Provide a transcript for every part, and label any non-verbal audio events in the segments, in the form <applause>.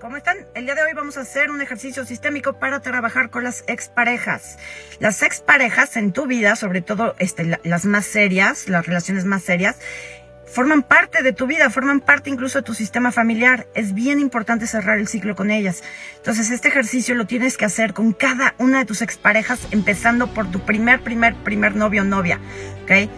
¿Cómo están? El día de hoy vamos a hacer un ejercicio sistémico para trabajar con las exparejas. Las exparejas en tu vida, sobre todo este, las más serias, las relaciones más serias, forman parte de tu vida, forman parte incluso de tu sistema familiar. Es bien importante cerrar el ciclo con ellas. Entonces, este ejercicio lo tienes que hacer con cada una de tus exparejas, empezando por tu primer, primer, primer novio o novia. ¿Ok?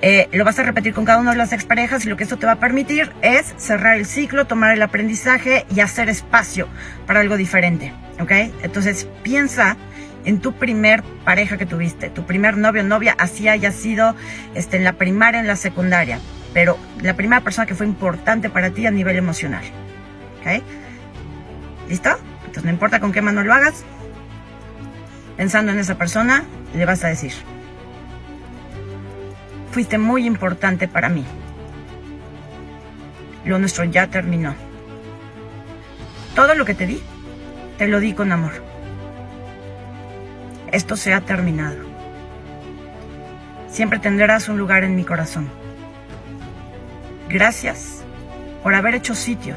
Eh, lo vas a repetir con cada una de las exparejas y lo que esto te va a permitir es cerrar el ciclo, tomar el aprendizaje y hacer espacio para algo diferente, ¿ok? Entonces piensa en tu primer pareja que tuviste, tu primer novio o novia, así haya sido este, en la primaria, en la secundaria, pero la primera persona que fue importante para ti a nivel emocional, ¿ok? ¿Listo? Entonces no importa con qué mano lo hagas, pensando en esa persona, le vas a decir, Fuiste muy importante para mí. Lo nuestro ya terminó. Todo lo que te di, te lo di con amor. Esto se ha terminado. Siempre tendrás un lugar en mi corazón. Gracias por haber hecho sitio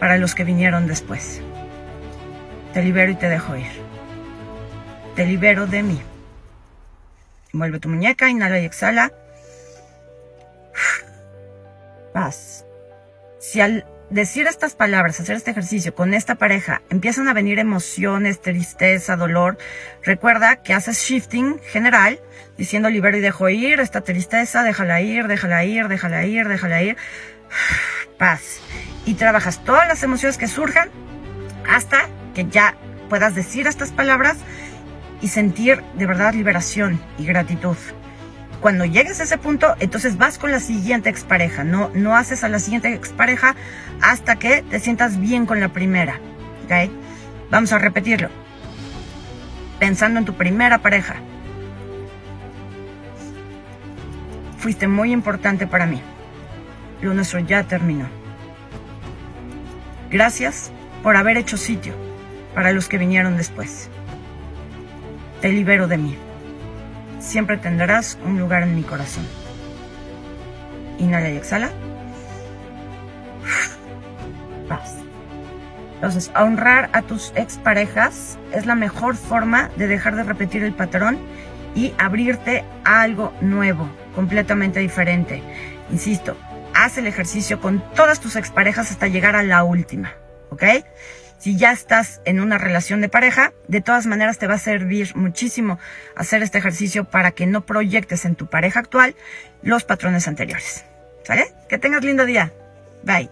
para los que vinieron después. Te libero y te dejo ir. Te libero de mí. Mueve tu muñeca, inhala y exhala. Paz. Si al decir estas palabras, hacer este ejercicio con esta pareja, empiezan a venir emociones, tristeza, dolor, recuerda que haces shifting general, diciendo libero y dejo ir esta tristeza, déjala ir, déjala ir, déjala ir, déjala ir. Paz. Y trabajas todas las emociones que surjan hasta que ya puedas decir estas palabras y sentir de verdad liberación y gratitud. Cuando llegues a ese punto, entonces vas con la siguiente expareja. No, no haces a la siguiente expareja hasta que te sientas bien con la primera. ¿Ok? Vamos a repetirlo. Pensando en tu primera pareja. Fuiste muy importante para mí. Lo nuestro ya terminó. Gracias por haber hecho sitio para los que vinieron después te libero de mí. Siempre tendrás un lugar en mi corazón. Inhala y exhala. <sighs> Paz. Entonces, honrar a tus exparejas es la mejor forma de dejar de repetir el patrón y abrirte a algo nuevo, completamente diferente. Insisto, haz el ejercicio con todas tus exparejas hasta llegar a la última, ¿ok? Si ya estás en una relación de pareja, de todas maneras te va a servir muchísimo hacer este ejercicio para que no proyectes en tu pareja actual los patrones anteriores. ¿Sale? Que tengas lindo día. Bye.